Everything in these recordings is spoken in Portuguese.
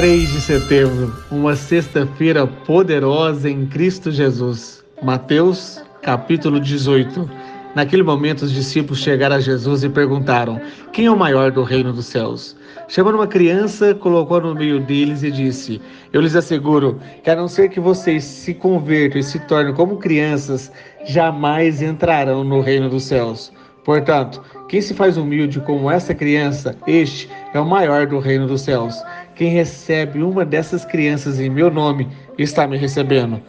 Três de setembro, uma sexta-feira poderosa em Cristo Jesus. Mateus, capítulo 18. Naquele momento, os discípulos chegaram a Jesus e perguntaram: Quem é o maior do reino dos céus? Chamando uma criança, colocou no meio deles e disse: Eu lhes asseguro que, a não ser que vocês se convertam e se tornem como crianças, jamais entrarão no reino dos céus. Portanto, quem se faz humilde como essa criança, este é o maior do reino dos céus. Quem recebe uma dessas crianças em meu nome está me recebendo.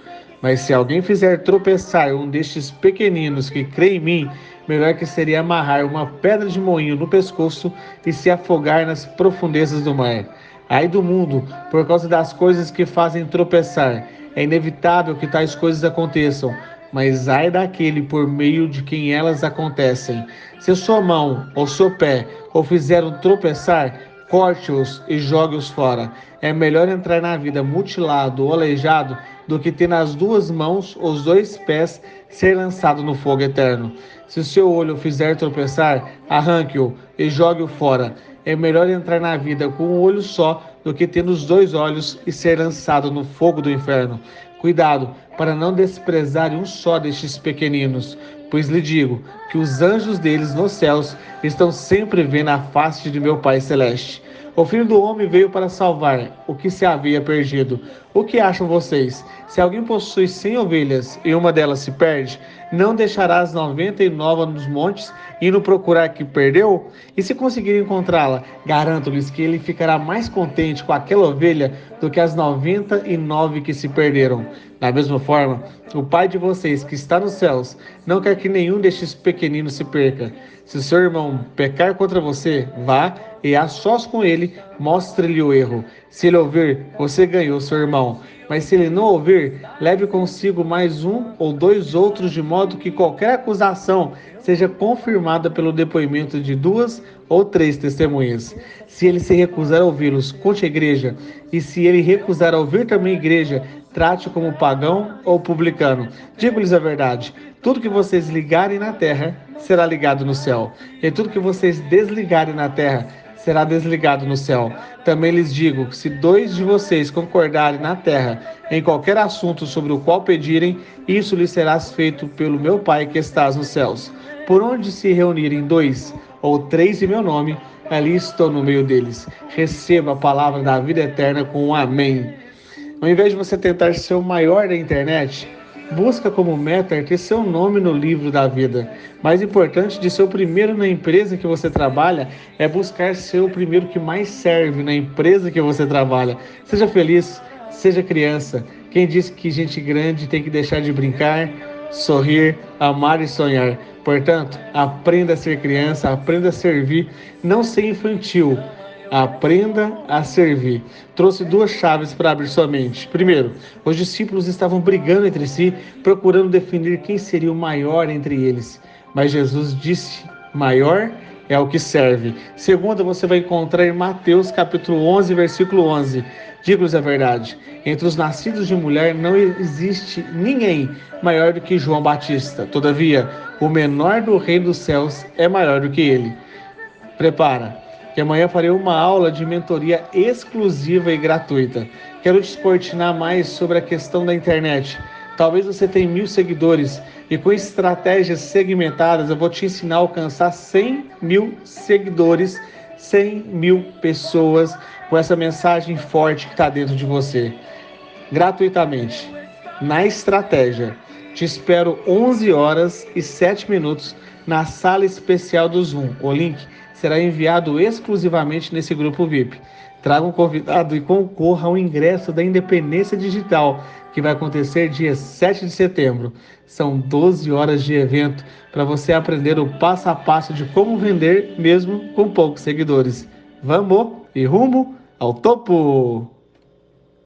Mas se alguém fizer tropeçar um destes pequeninos que crê em mim, melhor que seria amarrar uma pedra de moinho no pescoço e se afogar nas profundezas do mar. Ai do mundo, por causa das coisas que fazem tropeçar. É inevitável que tais coisas aconteçam, mas ai daquele por meio de quem elas acontecem. Se sua mão ou seu pé o fizeram tropeçar, corte-os e jogue-os fora. É melhor entrar na vida mutilado ou aleijado do que ter nas duas mãos os dois pés ser lançado no fogo eterno. Se o seu olho fizer tropeçar, arranque-o e jogue-o fora. É melhor entrar na vida com um olho só do que ter os dois olhos e ser lançado no fogo do inferno. Cuidado para não desprezar um só destes pequeninos, pois lhe digo que os anjos deles nos céus estão sempre vendo a face de meu Pai Celeste. O Filho do Homem veio para salvar o que se havia perdido. O que acham vocês? Se alguém possui cem ovelhas e uma delas se perde, não deixará as noventa e nove nos montes indo procurar que perdeu? E se conseguir encontrá-la, garanto-lhes que ele ficará mais contente com aquela ovelha do que as noventa e nove que se perderam. Da mesma forma, o Pai de vocês que está nos céus não quer que nenhum destes pequeninos se perca. Se seu irmão pecar contra você, vá e a sós com ele, mostre-lhe o erro. Se ele ouvir, você ganhou seu irmão. Mas se ele não ouvir, leve consigo mais um ou dois outros, de modo que qualquer acusação seja confirmada pelo depoimento de duas ou três testemunhas. Se ele se recusar a ouvi-los, conte a igreja. E se ele recusar a ouvir também a igreja, trate como pagão ou publicano. Digo-lhes a verdade: tudo que vocês ligarem na terra será ligado no céu, e tudo que vocês desligarem na terra será desligado no céu. Também lhes digo que se dois de vocês concordarem na terra em qualquer assunto sobre o qual pedirem, isso lhes será feito pelo meu Pai que estás nos céus. Por onde se reunirem dois ou três em meu nome, ali estou no meio deles. Receba a palavra da vida eterna com um amém. Ao invés de você tentar ser o maior da internet, busca como meta ter seu nome no livro da vida. Mais importante de ser o primeiro na empresa que você trabalha é buscar ser o primeiro que mais serve na empresa que você trabalha. Seja feliz, seja criança. Quem disse que gente grande tem que deixar de brincar, sorrir, amar e sonhar? Portanto, aprenda a ser criança, aprenda a servir, não ser infantil. Aprenda a servir. Trouxe duas chaves para abrir sua mente. Primeiro, os discípulos estavam brigando entre si, procurando definir quem seria o maior entre eles. Mas Jesus disse: maior é o que serve. Segundo, você vai encontrar em Mateus capítulo 11, versículo 11. Digo-lhes a verdade: entre os nascidos de mulher não existe ninguém maior do que João Batista. Todavia, o menor do reino dos céus é maior do que ele. Prepara que amanhã farei uma aula de mentoria exclusiva e gratuita. Quero descortinar mais sobre a questão da internet. Talvez você tenha mil seguidores e com estratégias segmentadas eu vou te ensinar a alcançar 100 mil seguidores, 100 mil pessoas com essa mensagem forte que está dentro de você. Gratuitamente, na estratégia. Te espero 11 horas e 7 minutos na sala especial do Zoom. O link será enviado exclusivamente nesse grupo VIP. Traga um convidado e concorra ao ingresso da Independência Digital, que vai acontecer dia 7 de setembro. São 12 horas de evento para você aprender o passo a passo de como vender mesmo com poucos seguidores. Vamos e rumo ao topo!